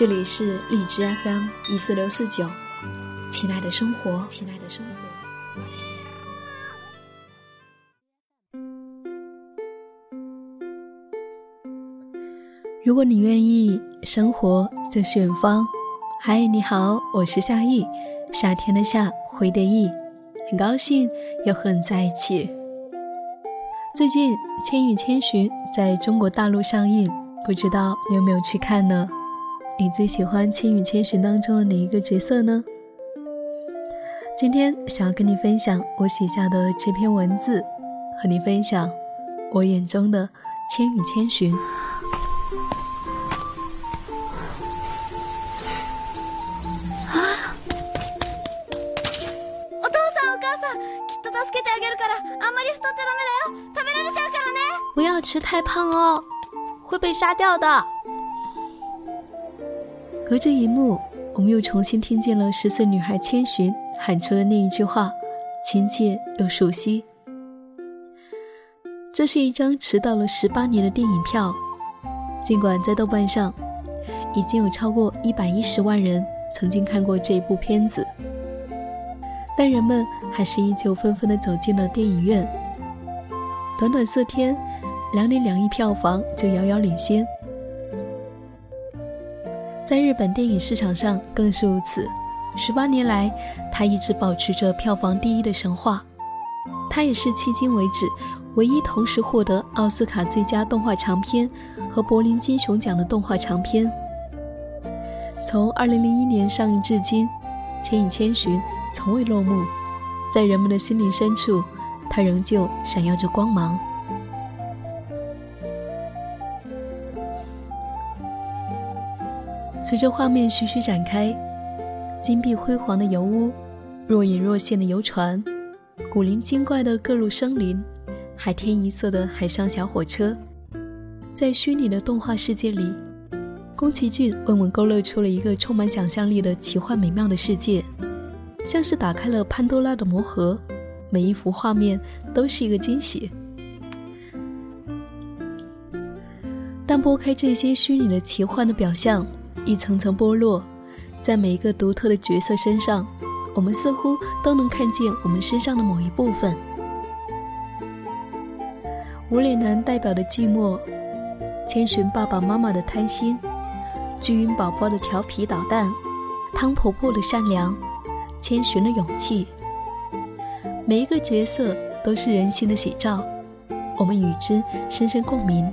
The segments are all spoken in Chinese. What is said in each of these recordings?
这里是荔枝 FM 一四六四九，亲爱的生活，亲爱的生活。如果你愿意，生活就是远方。嗨，你好，我是夏意，夏天的夏，回的意，很高兴又和你在一起。最近《千与千寻》在中国大陆上映，不知道你有没有去看呢？你最喜欢《千与千寻》当中的哪一个角色呢？今天想要跟你分享我写下的这篇文字，和你分享我眼中的《千与千寻》。啊！お父さんお母さんきっと助けてあげるからあんまり太っちゃダメだよ食べられちゃうからね不要吃太胖哦，会被杀掉的。 隔着一幕，我们又重新听见了十岁女孩千寻喊出的那一句话，亲切又熟悉。这是一张迟到了十八年的电影票，尽管在豆瓣上已经有超过一百一十万人曾经看过这一部片子，但人们还是依旧纷纷的走进了电影院。短短四天，两点两亿票房就遥遥领先。在日本电影市场上更是如此，十八年来，它一直保持着票房第一的神话。它也是迄今为止唯一同时获得奥斯卡最佳动画长片和柏林金熊奖的动画长片。从二零零一年上映至今，《千与千寻》从未落幕，在人们的心灵深处，它仍旧闪耀着光芒。随着画面徐徐展开，金碧辉煌的油屋，若隐若现的游船，古灵精怪的各路生灵，海天一色的海上小火车，在虚拟的动画世界里，宫崎骏为我们勾勒出了一个充满想象力的奇幻美妙的世界，像是打开了潘多拉的魔盒，每一幅画面都是一个惊喜。但拨开这些虚拟的奇幻的表象。一层层剥落，在每一个独特的角色身上，我们似乎都能看见我们身上的某一部分。无脸男代表的寂寞，千寻爸爸妈妈的贪心，巨婴宝宝的调皮捣蛋，汤婆婆的善良，千寻的勇气。每一个角色都是人性的写照，我们与之深深共鸣。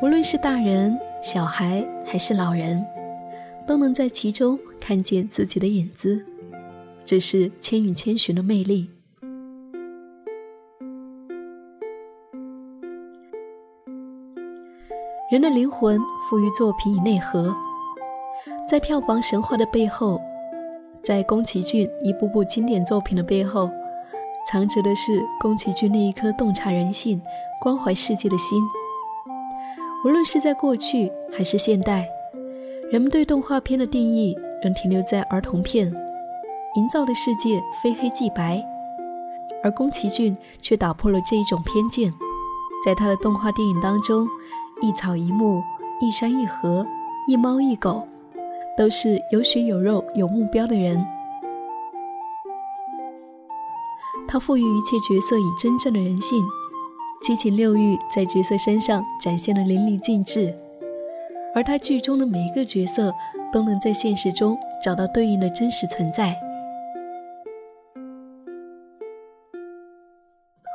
无论是大人。小孩还是老人，都能在其中看见自己的影子，这是《千与千寻》的魅力。人的灵魂赋予作品以内核，在票房神话的背后，在宫崎骏一部部经典作品的背后，藏着的是宫崎骏那一颗洞察人性、关怀世界的心。无论是在过去还是现代，人们对动画片的定义仍停留在儿童片，营造的世界非黑即白，而宫崎骏却打破了这一种偏见，在他的动画电影当中，一草一木、一山一河、一猫一狗，都是有血有肉、有目标的人。他赋予一切角色以真正的人性。七情六欲在角色身上展现的淋漓尽致，而他剧中的每一个角色都能在现实中找到对应的真实存在。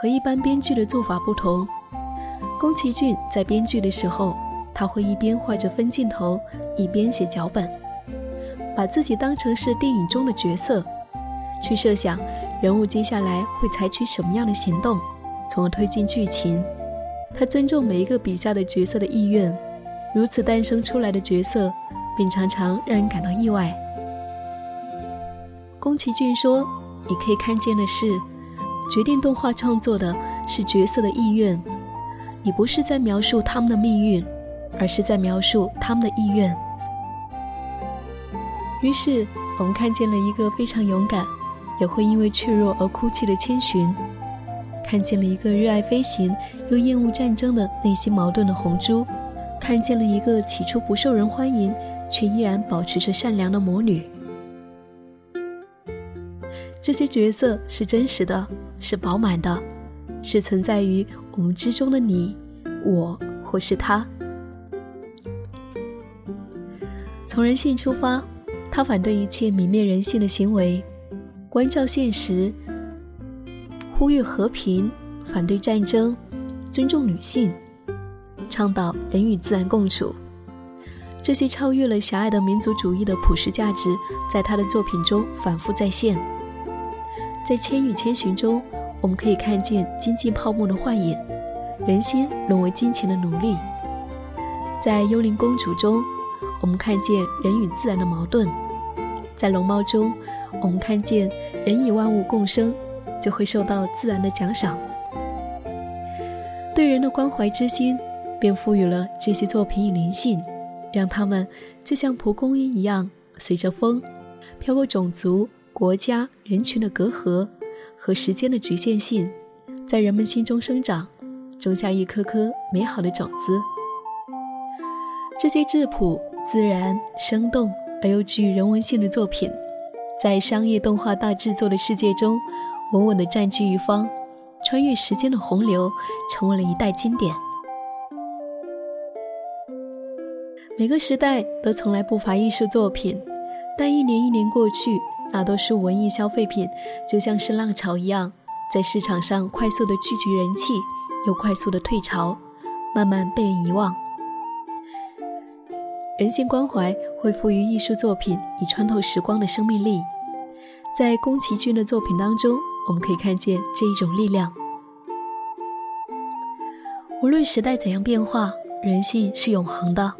和一般编剧的做法不同，宫崎骏在编剧的时候，他会一边画着分镜头，一边写脚本，把自己当成是电影中的角色，去设想人物接下来会采取什么样的行动。从而推进剧情，他尊重每一个笔下的角色的意愿，如此诞生出来的角色，并常常让人感到意外。宫崎骏说：“你可以看见的是，决定动画创作的是角色的意愿，你不是在描述他们的命运，而是在描述他们的意愿。”于是，我们看见了一个非常勇敢，也会因为脆弱而哭泣的千寻；看见了一个热爱飞行又厌恶战争的内心矛盾的红猪；看见了一个起初不受人欢迎，却依然保持着善良的魔女。这些角色是真实的，是饱满的，是存在于我们之中的你、我或是他。从人性出发。他反对一切泯灭人性的行为，关照现实，呼吁和平，反对战争，尊重女性，倡导人与自然共处。这些超越了狭隘的民族主义的普世价值，在他的作品中反复再现。在《千与千寻》中，我们可以看见经济泡沫的幻影，人心沦为金钱的奴隶。在《幽灵公主》中，我们看见人与自然的矛盾。在龙猫中，我们看见人与万物共生，就会受到自然的奖赏。对人的关怀之心，便赋予了这些作品以灵性，让他们就像蒲公英一样，随着风飘过种族、国家、人群的隔阂和时间的局限性，在人们心中生长，种下一颗颗美好的种子。这些质朴、自然、生动。而又具人文性的作品，在商业动画大制作的世界中，稳稳地占据一方，穿越时间的洪流，成为了一代经典。每个时代都从来不乏艺术作品，但一年一年过去，大多数文艺消费品就像是浪潮一样，在市场上快速地聚集人气，又快速地退潮，慢慢被人遗忘。人性关怀会赋予艺术作品以穿透时光的生命力，在宫崎骏的作品当中，我们可以看见这一种力量。无论时代怎样变化，人性是永恒的。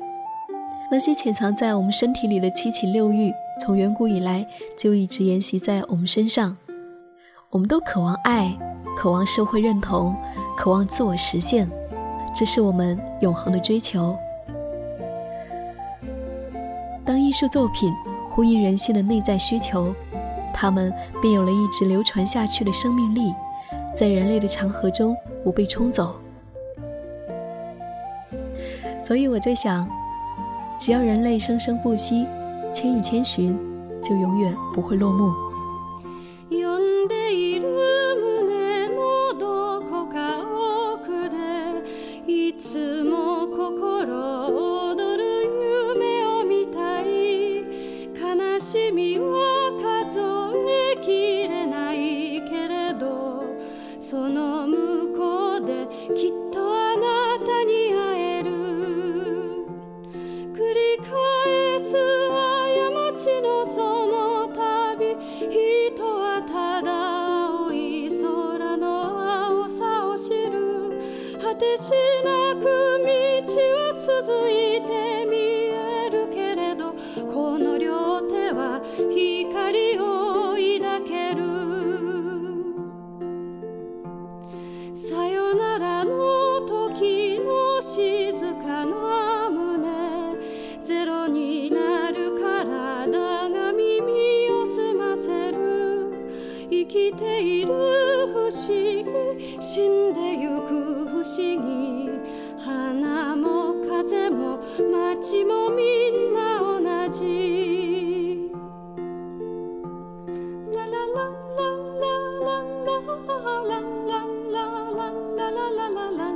那些潜藏在我们身体里的七情六欲，从远古以来就一直沿袭在我们身上。我们都渴望爱，渴望社会认同，渴望自我实现，这是我们永恒的追求。当艺术作品呼应人性的内在需求，他们便有了一直流传下去的生命力，在人类的长河中不被冲走。所以我在想，只要人类生生不息，《千与千寻》就永远不会落幕。てしなく道は続いて見えるけれどこの両手は光を抱ける。さよならの時の静かな胸。ゼロになる体が耳を澄ませる。生きている不思議死んでゆくはな花も風も街もみんな同じ。ララララララララララララララララ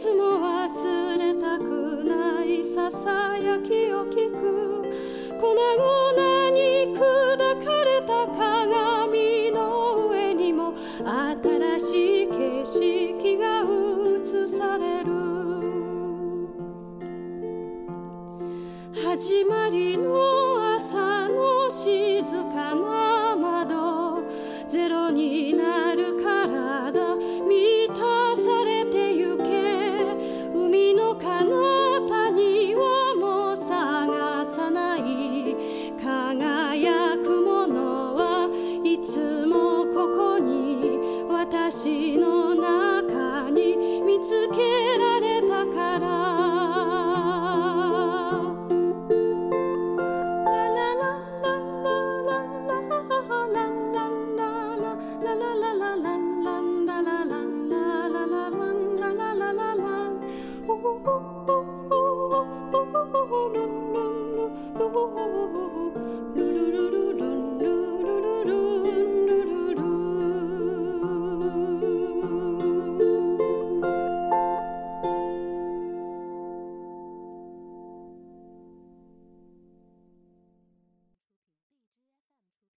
つも忘れたくないささやきを聞く。粉々に砕かれた鏡の上にも新しい景色が映される。始まりの私の中